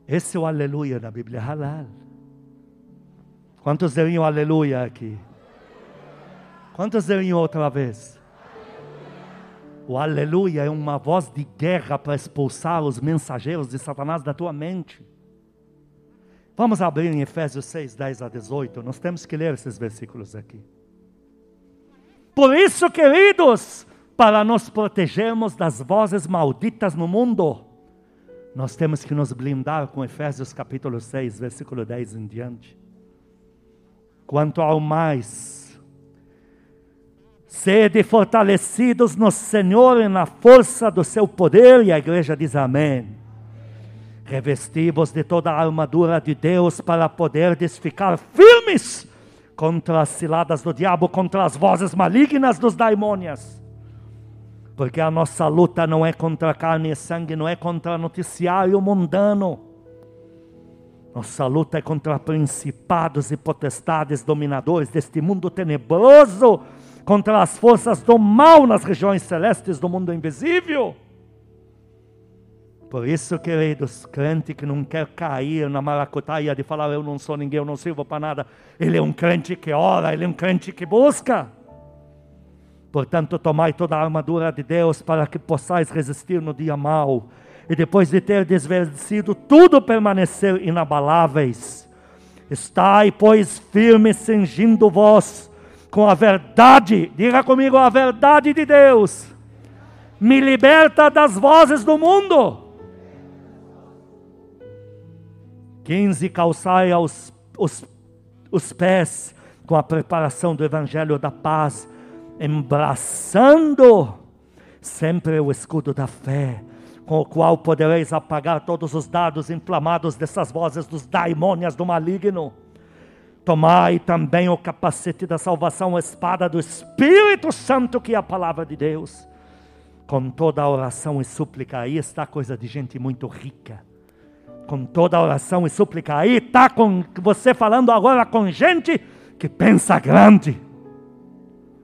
Esse é o aleluia na Bíblia, halal. Quantos diriam aleluia aqui? Quantos diriam outra vez? O aleluia é uma voz de guerra para expulsar os mensageiros de Satanás da tua mente. Vamos abrir em Efésios 6, 10 a 18. Nós temos que ler esses versículos aqui. Por isso, queridos, para nos protegermos das vozes malditas no mundo, nós temos que nos blindar com Efésios capítulo 6, versículo 10 em diante. Quanto ao mais, sede fortalecidos no Senhor e na força do seu poder, e a igreja diz amém. Revestivos de toda a armadura de Deus para poderdes ficar firmes contra as ciladas do diabo, contra as vozes malignas dos daimônios porque a nossa luta não é contra carne e sangue, não é contra noticiário mundano. Nossa luta é contra principados e potestades dominadores deste mundo tenebroso, contra as forças do mal nas regiões celestes do mundo invisível. Por isso, queridos, crente que não quer cair na maracutaia de falar eu não sou ninguém, eu não sirvo para nada, ele é um crente que ora, ele é um crente que busca. Portanto, tomai toda a armadura de Deus para que possais resistir no dia mau. E depois de ter desvencido tudo, permanecer inabaláveis. Estai, pois, firmes, cingindo vós com a verdade. Diga comigo a verdade de Deus. Me liberta das vozes do mundo. 15. Calçai aos, os, os pés com a preparação do evangelho da paz embraçando sempre o escudo da fé, com o qual podereis apagar todos os dados inflamados dessas vozes dos daimônios do maligno. Tomai também o capacete da salvação, a espada do Espírito Santo, que é a palavra de Deus. Com toda a oração e súplica, aí está coisa de gente muito rica. Com toda a oração e súplica, aí está com você falando agora com gente que pensa grande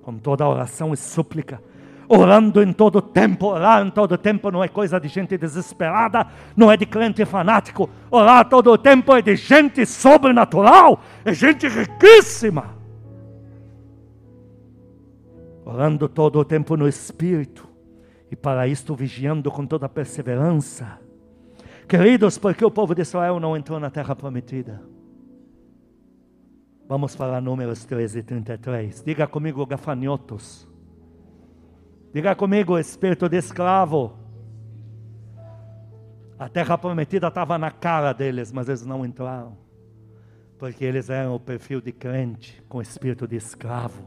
com toda oração e súplica, orando em todo tempo. Orar em todo tempo não é coisa de gente desesperada, não é de crente fanático. Orar todo o tempo é de gente sobrenatural, é gente riquíssima. Orando todo o tempo no Espírito, e para isto vigiando com toda perseverança. Queridos, porque o povo de Israel não entrou na terra prometida? Vamos falar números 13 e 33. Diga comigo, gafanhotos. Diga comigo, espírito de escravo. A terra prometida estava na cara deles, mas eles não entraram. Porque eles eram o perfil de crente com espírito de escravo.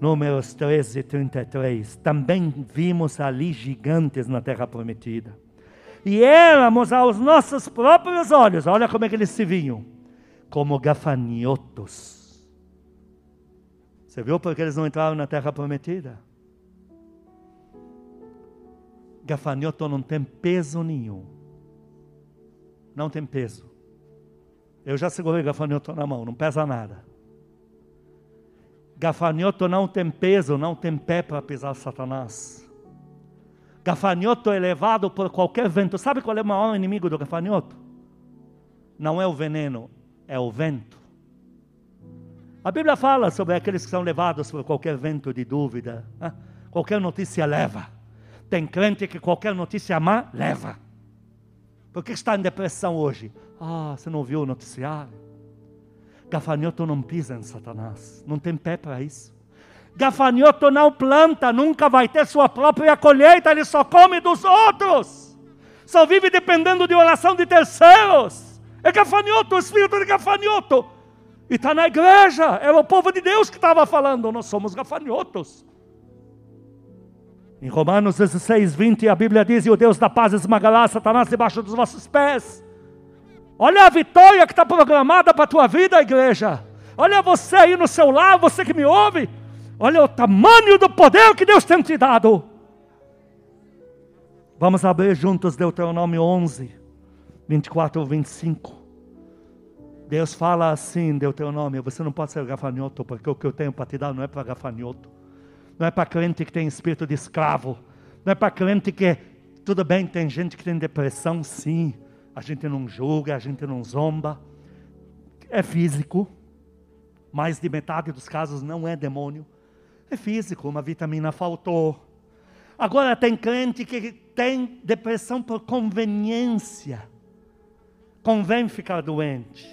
Números 13 e 33. Também vimos ali gigantes na terra prometida. E éramos aos nossos próprios olhos, olha como é que eles se viam como gafanhotos. Você viu porque eles não entraram na terra prometida? Gafanhoto não tem peso nenhum. Não tem peso. Eu já segurei gafanhoto na mão, não pesa nada. Gafanhoto não tem peso, não tem pé para pisar Satanás. Gafanhoto é levado por qualquer vento. Sabe qual é o maior inimigo do gafanhoto? Não é o veneno, é o vento. A Bíblia fala sobre aqueles que são levados por qualquer vento de dúvida. Né? Qualquer notícia leva. Tem crente que qualquer notícia má leva. Por que está em depressão hoje? Ah, você não viu o noticiário? Gafanhoto não pisa em Satanás. Não tem pé para isso. Gafanhoto não planta, nunca vai ter sua própria colheita, ele só come dos outros. Só vive dependendo de oração de terceiros. É gafanhoto, o espírito de gafanhoto. E está na igreja, é o povo de Deus que estava falando, nós somos gafanhotos. Em Romanos 16, 20, a Bíblia diz: E o Deus da paz esmagará Satanás debaixo dos vossos pés. Olha a vitória que está programada para a tua vida, igreja. Olha você aí no seu lar, você que me ouve. Olha o tamanho do poder que Deus tem te dado. Vamos abrir juntos Deuteronômio 11. 24 ou 25. Deus fala assim, Deuteronômio, você não pode ser gafanhoto, porque o que eu tenho para te dar não é para gafanhoto. Não é para crente que tem espírito de escravo. Não é para crente que, tudo bem, tem gente que tem depressão, sim. A gente não julga, a gente não zomba. É físico. mais de metade dos casos não é demônio, é físico, uma vitamina faltou. Agora tem crente que tem depressão por conveniência. Convém ficar doente.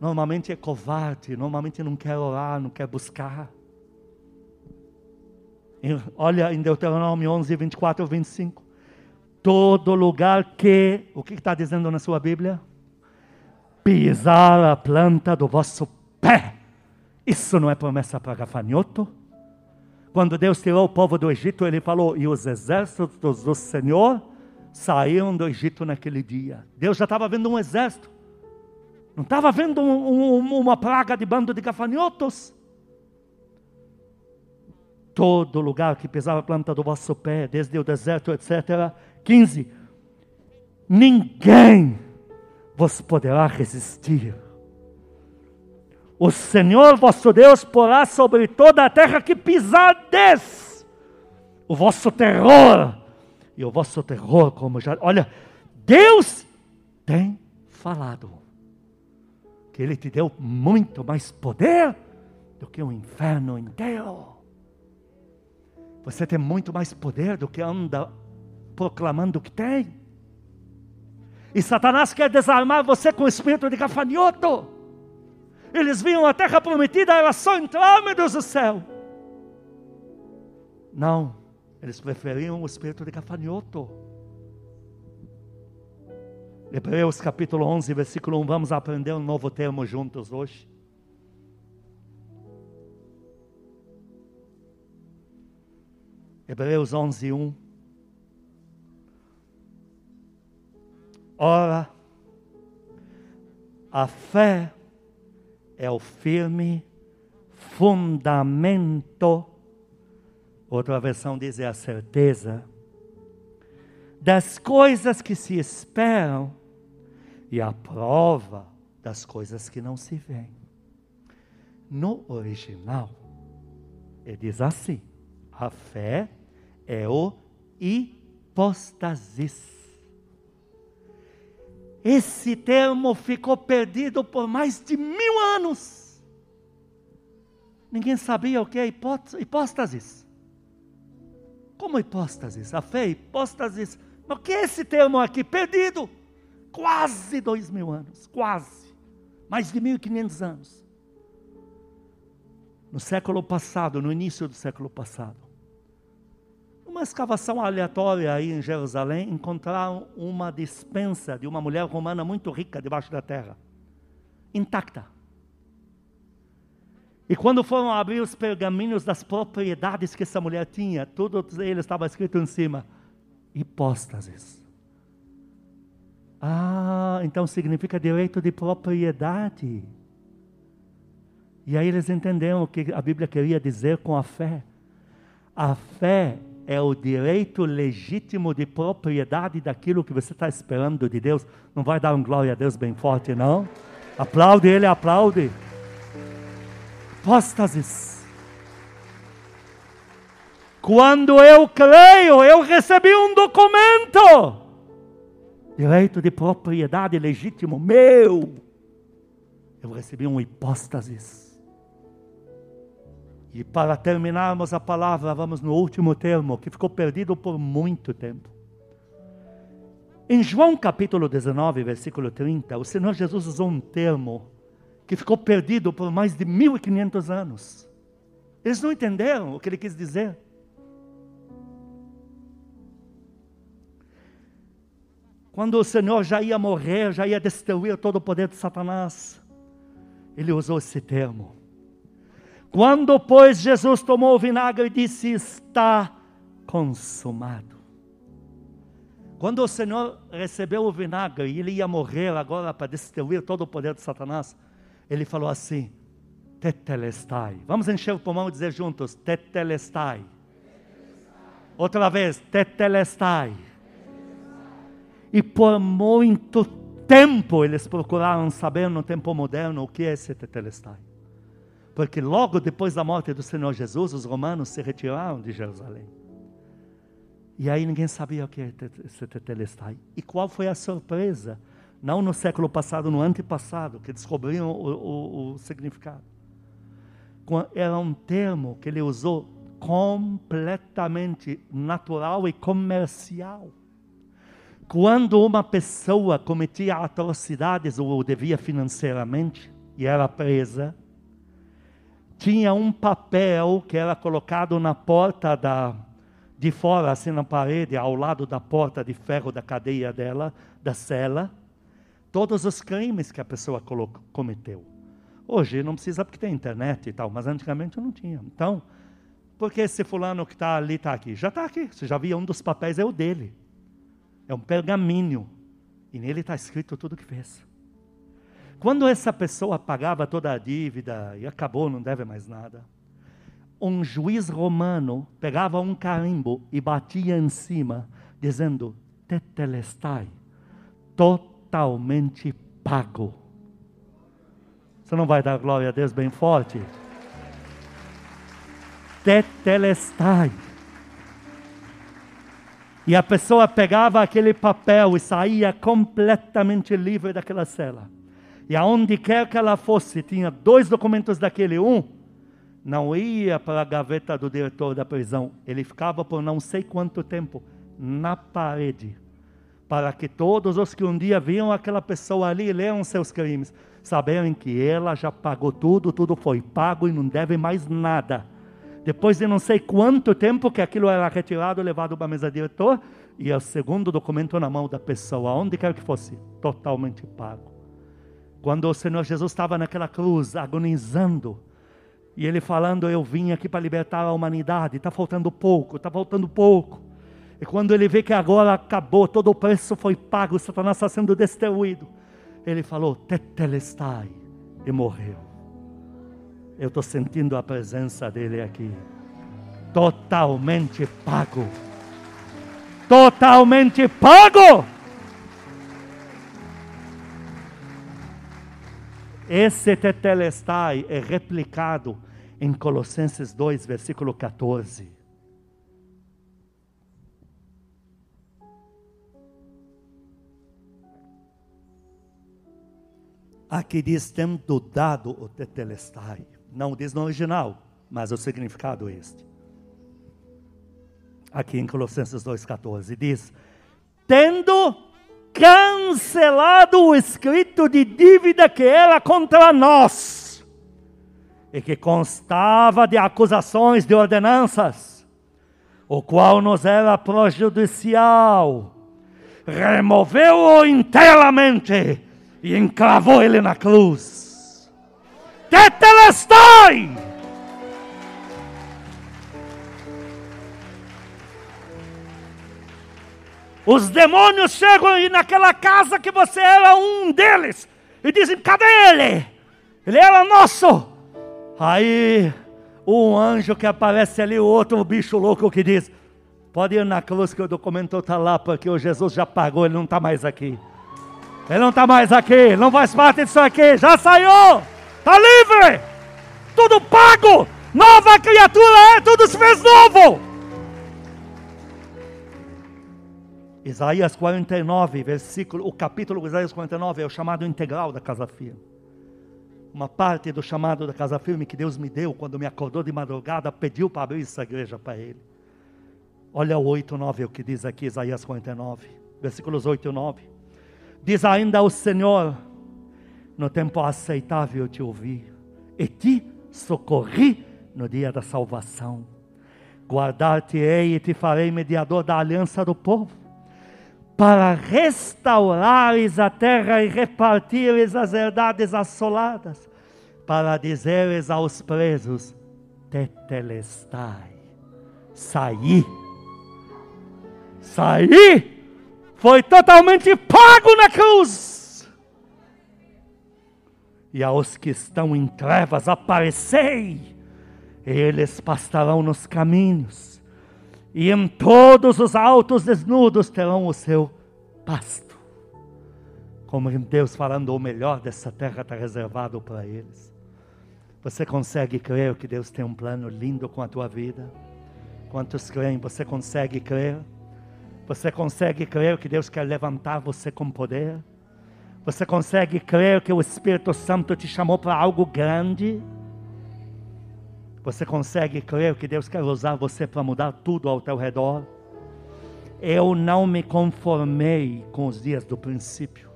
Normalmente é covarde, normalmente não quer orar, não quer buscar. Olha em Deuteronômio 11, 24 e 25. Todo lugar que, o que está dizendo na sua Bíblia? Pisar a planta do vosso pé. Isso não é promessa para gafanhoto? Quando Deus tirou o povo do Egito, ele falou: E os exércitos do Senhor saíram do Egito naquele dia. Deus já estava vendo um exército. Não estava vendo um, um, uma praga de bando de gafanhotos todo lugar que pisava a planta do vosso pé, desde o deserto, etc. 15. Ninguém vos poderá resistir. O Senhor vosso Deus porá sobre toda a terra que pisardes o vosso terror. E o vosso terror, como já. Olha, Deus tem falado que Ele te deu muito mais poder do que o inferno inteiro. Você tem muito mais poder do que anda proclamando que tem. E Satanás quer desarmar você com o espírito de gafanhoto. Eles viam a terra prometida, era só entrar, meu Deus do céu. Não, eles preferiam o espírito de gafanhoto. Hebreus capítulo 11, versículo 1, vamos aprender um novo termo juntos hoje. Hebreus 11, 1. Ora, a fé é o firme fundamento, outra versão diz é a certeza, das coisas que se esperam e a prova das coisas que não se veem. No original, ele diz assim: a fé é o hipostasis. Esse termo ficou perdido por mais de mil anos. Ninguém sabia o que é hipóstasis. Como hipóstasis? A fé é hipóstasis. Mas o que é esse termo aqui? Perdido. Quase dois mil anos. Quase. Mais de mil e quinhentos anos. No século passado, no início do século passado uma escavação aleatória aí em Jerusalém, encontraram uma dispensa de uma mulher romana muito rica debaixo da terra, intacta. E quando foram abrir os pergaminhos das propriedades que essa mulher tinha, tudo ele estava escrito em cima: hipóstases. Ah, então significa direito de propriedade. E aí eles entenderam o que a Bíblia queria dizer com a fé. A fé é o direito legítimo de propriedade daquilo que você está esperando de Deus. Não vai dar um glória a Deus bem forte, não? Aplaude ele, aplaude. Apóstases. Quando eu creio, eu recebi um documento. Direito de propriedade legítimo meu. Eu recebi um hipóstasis. E para terminarmos a palavra, vamos no último termo, que ficou perdido por muito tempo. Em João capítulo 19, versículo 30, o Senhor Jesus usou um termo que ficou perdido por mais de 1500 anos. Eles não entenderam o que ele quis dizer. Quando o Senhor já ia morrer, já ia destruir todo o poder de Satanás, ele usou esse termo. Quando, pois, Jesus tomou o vinagre e disse: Está consumado. Quando o Senhor recebeu o vinagre e ele ia morrer agora para destruir todo o poder de Satanás, ele falou assim: Tetelestai. Vamos encher o pulmão e dizer juntos: Tetelestai. Outra vez, Tetelestai. E por muito tempo eles procuraram saber no tempo moderno o que é esse Tetelestai. Porque logo depois da morte do Senhor Jesus, os romanos se retiraram de Jerusalém. E aí ninguém sabia o que era esse tetelestai. E qual foi a surpresa não no século passado, no antepassado, que descobriram o, o, o significado. Era um termo que ele usou completamente natural e comercial. Quando uma pessoa cometia atrocidades ou devia financeiramente e era presa, tinha um papel que era colocado na porta da, de fora, assim na parede, ao lado da porta de ferro da cadeia dela, da cela, todos os crimes que a pessoa cometeu. Hoje não precisa porque tem internet e tal, mas antigamente não tinha. Então, por que esse fulano que está ali está aqui? Já está aqui. Você já viu um dos papéis, é o dele. É um pergaminho. E nele está escrito tudo o que fez. Quando essa pessoa pagava toda a dívida e acabou, não deve mais nada, um juiz romano pegava um carimbo e batia em cima, dizendo: Tetelestai, totalmente pago. Você não vai dar glória a Deus bem forte? Tetelestai. E a pessoa pegava aquele papel e saía completamente livre daquela cela. E aonde quer que ela fosse, tinha dois documentos daquele. Um não ia para a gaveta do diretor da prisão, ele ficava por não sei quanto tempo na parede, para que todos os que um dia viam aquela pessoa ali leram seus crimes, saberem que ela já pagou tudo, tudo foi pago e não deve mais nada. Depois de não sei quanto tempo que aquilo era retirado, levado para a mesa diretor, e o segundo documento na mão da pessoa, onde quer que fosse, totalmente pago. Quando o Senhor Jesus estava naquela cruz, agonizando, e ele falando: Eu vim aqui para libertar a humanidade, está faltando pouco, está faltando pouco. E quando ele vê que agora acabou, todo o preço foi pago, Satanás está sendo destruído, ele falou: Tetelestai, e morreu. Eu estou sentindo a presença dele aqui, totalmente pago. Totalmente pago. Esse tetelestai é replicado em Colossenses 2, versículo 14. Aqui diz tendo dado o tetelestai. Não diz no original, mas o significado é este. Aqui em Colossenses 2,14 diz: tendo cancelado o escrito de dívida que era contra nós e que constava de acusações de ordenanças, o qual nos era prejudicial. Removeu-o inteiramente e encravou ele na cruz. Tetelestai! Os demônios chegam aí naquela casa que você era um deles e dizem: cadê ele? Ele era nosso. Aí um anjo que aparece ali, o outro bicho louco que diz: pode ir na cruz que o documento está lá, porque o Jesus já pagou, ele não está mais aqui. Ele não está mais aqui, não faz parte disso aqui, já saiu, está livre, tudo pago, nova criatura é, tudo se fez novo. Isaías 49, versículo, o capítulo de Isaías 49 é o chamado integral da casa firme. Uma parte do chamado da casa firme que Deus me deu quando me acordou de madrugada, pediu para abrir essa igreja para Ele. Olha o 8 e 9, o que diz aqui Isaías 49, versículos 8 e 9. Diz ainda o Senhor, no tempo aceitável te ouvi, e te socorri no dia da salvação. Guardar-te-ei e te farei mediador da aliança do povo para restaurares a terra e repartires as herdades assoladas, para dizeres aos presos: Tetelestai, saí, saí, foi totalmente pago na cruz. E aos que estão em trevas, aparecei, eles pastarão nos caminhos e em todos os altos desnudos terão o seu pasto. Como Deus falando, o melhor dessa terra está reservado para eles. Você consegue crer que Deus tem um plano lindo com a tua vida? Quantos creem? Você consegue crer? Você consegue crer que Deus quer levantar você com poder? Você consegue crer que o Espírito Santo te chamou para algo grande? Você consegue crer que Deus quer usar você para mudar tudo ao teu redor? Eu não me conformei com os dias do princípio.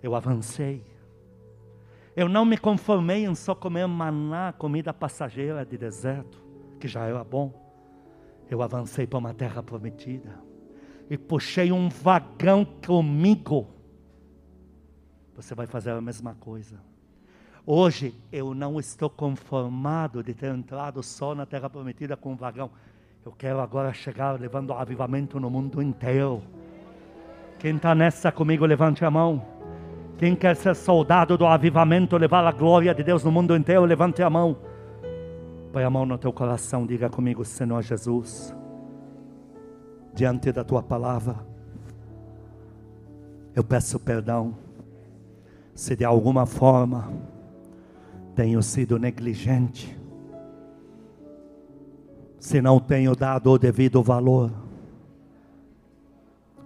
Eu avancei. Eu não me conformei em só comer maná, comida passageira de deserto, que já era bom. Eu avancei para uma terra prometida. E puxei um vagão comigo. Você vai fazer a mesma coisa. Hoje eu não estou conformado de ter entrado só na terra prometida com um vagão. Eu quero agora chegar levando avivamento no mundo inteiro. Quem está nessa comigo, levante a mão. Quem quer ser soldado do avivamento, levar a glória de Deus no mundo inteiro, levante a mão. Põe a mão no teu coração, diga comigo, Senhor Jesus, diante da tua palavra, eu peço perdão se de alguma forma tenho sido negligente, se não tenho dado o devido valor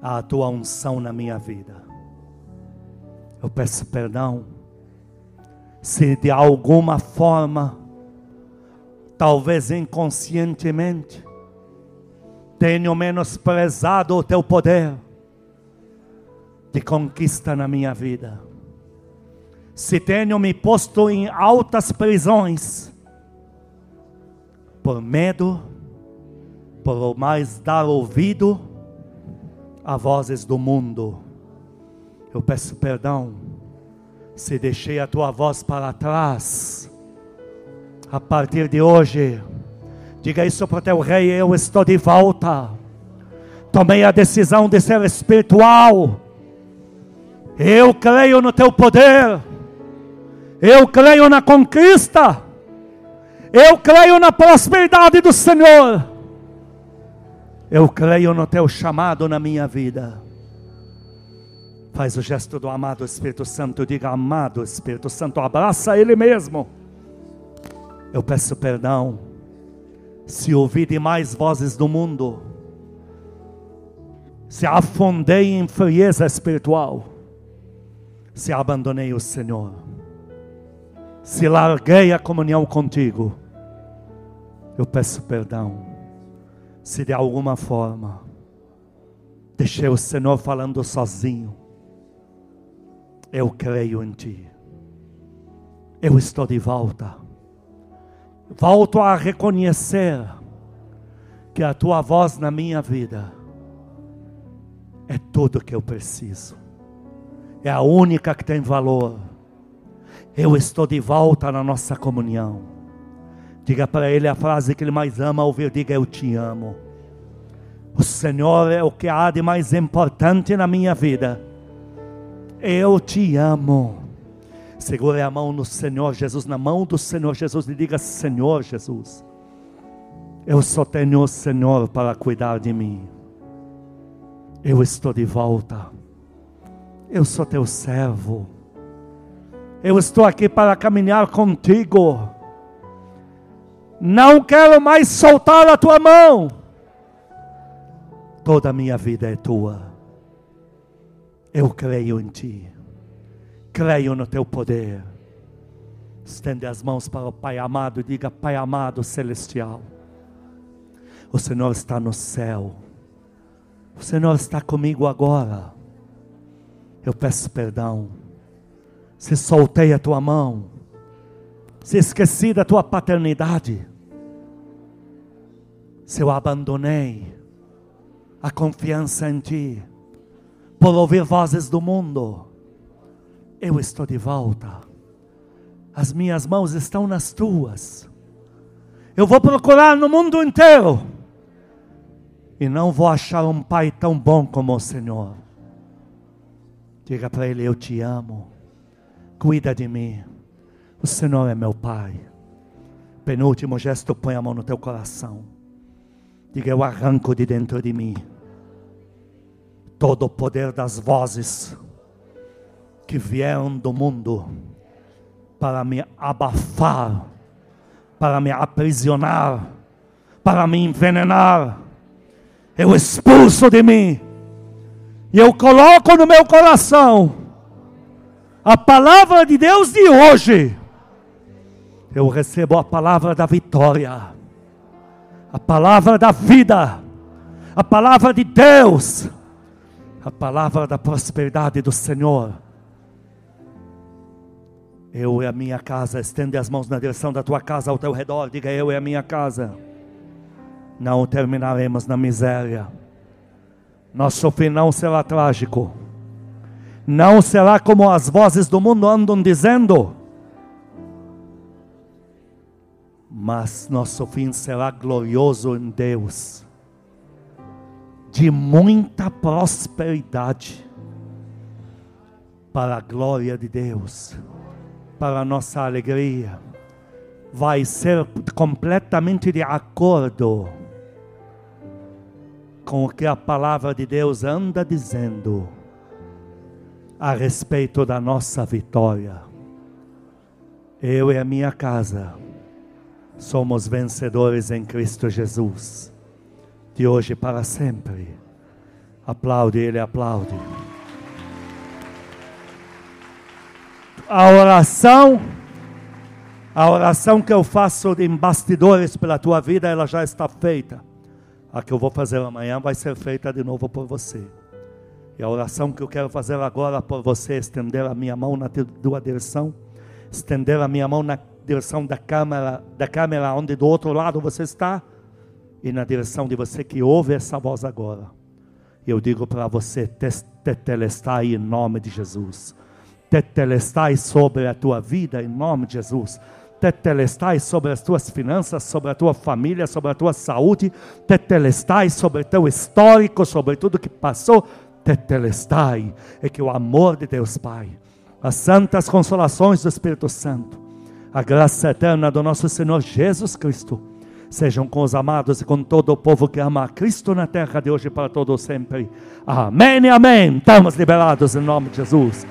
à tua unção na minha vida. Eu peço perdão se de alguma forma, talvez inconscientemente, tenho menosprezado o teu poder de conquista na minha vida se tenho me posto em altas prisões, por medo, por mais dar ouvido a vozes do mundo. Eu peço perdão se deixei a tua voz para trás. A partir de hoje, diga isso para o teu rei: eu estou de volta. Tomei a decisão de ser espiritual. Eu creio no teu poder. Eu creio na conquista. Eu creio na prosperidade do Senhor. Eu creio no teu chamado na minha vida. Faz o gesto do amado Espírito Santo. Diga, amado Espírito Santo, abraça Ele mesmo. Eu peço perdão. Se ouvi demais vozes do mundo, se afundei em frieza espiritual, se abandonei o Senhor se larguei a comunhão contigo, eu peço perdão. Se de alguma forma deixei o Senhor falando sozinho, eu creio em Ti. Eu estou de volta. Volto a reconhecer que a Tua voz na minha vida é tudo que eu preciso. É a única que tem valor eu estou de volta na nossa comunhão. Diga para ele a frase que ele mais ama ouvir: diga eu te amo. O Senhor é o que há de mais importante na minha vida. Eu te amo. Segure a mão no Senhor Jesus, na mão do Senhor Jesus, e diga: Senhor Jesus, eu só tenho o Senhor para cuidar de mim. Eu estou de volta. Eu sou teu servo. Eu estou aqui para caminhar contigo. Não quero mais soltar a tua mão. Toda a minha vida é tua. Eu creio em ti. Creio no teu poder. Estende as mãos para o Pai amado e diga: Pai amado celestial. O Senhor está no céu. O Senhor está comigo agora. Eu peço perdão se soltei a tua mão, se esqueci da tua paternidade, se eu abandonei a confiança em ti, por ouvir vozes do mundo, eu estou de volta. As minhas mãos estão nas tuas. Eu vou procurar no mundo inteiro. E não vou achar um pai tão bom como o Senhor. Diga para ele: Eu te amo cuida de mim. O Senhor é meu Pai. Penúltimo gesto, põe a mão no teu coração. Diga: Eu arranco de dentro de mim todo o poder das vozes que vieram do mundo para me abafar, para me aprisionar, para me envenenar. Eu expulso de mim e eu coloco no meu coração A palavra de Deus de hoje. Eu recebo a palavra da vitória. A palavra da vida. A palavra de Deus. A palavra da prosperidade do Senhor. Eu e a minha casa, estende as mãos na direção da tua casa ao teu redor, diga eu e a minha casa. Não terminaremos na miséria. Nosso fim não será trágico. Não será como as vozes do mundo andam dizendo. Mas nosso fim será glorioso em Deus. De muita prosperidade. Para a glória de Deus para a nossa alegria, vai ser completamente de acordo com o que a palavra de Deus anda dizendo a respeito da nossa vitória. Eu e a minha casa somos vencedores em Cristo Jesus, de hoje para sempre. Aplaude, Ele aplaude. A oração, a oração que eu faço em bastidores pela tua vida, ela já está feita. A que eu vou fazer amanhã vai ser feita de novo por você. E a oração que eu quero fazer agora por você, estender a minha mão na tua direção, estender a minha mão na direção da câmera, da câmera onde do outro lado você está, e na direção de você que ouve essa voz agora. Eu digo para você, tetelestai em nome de Jesus tetelestai sobre a tua vida, em nome de Jesus. Tetelestai sobre as tuas finanças, sobre a tua família, sobre a tua saúde. Tetelestai sobre teu histórico, sobre tudo que passou. Tetelestai. É que o amor de Deus Pai, as santas consolações do Espírito Santo, a graça eterna do nosso Senhor Jesus Cristo, sejam com os amados e com todo o povo que ama a Cristo na terra de hoje para todo sempre. Amém e amém. Estamos liberados em nome de Jesus.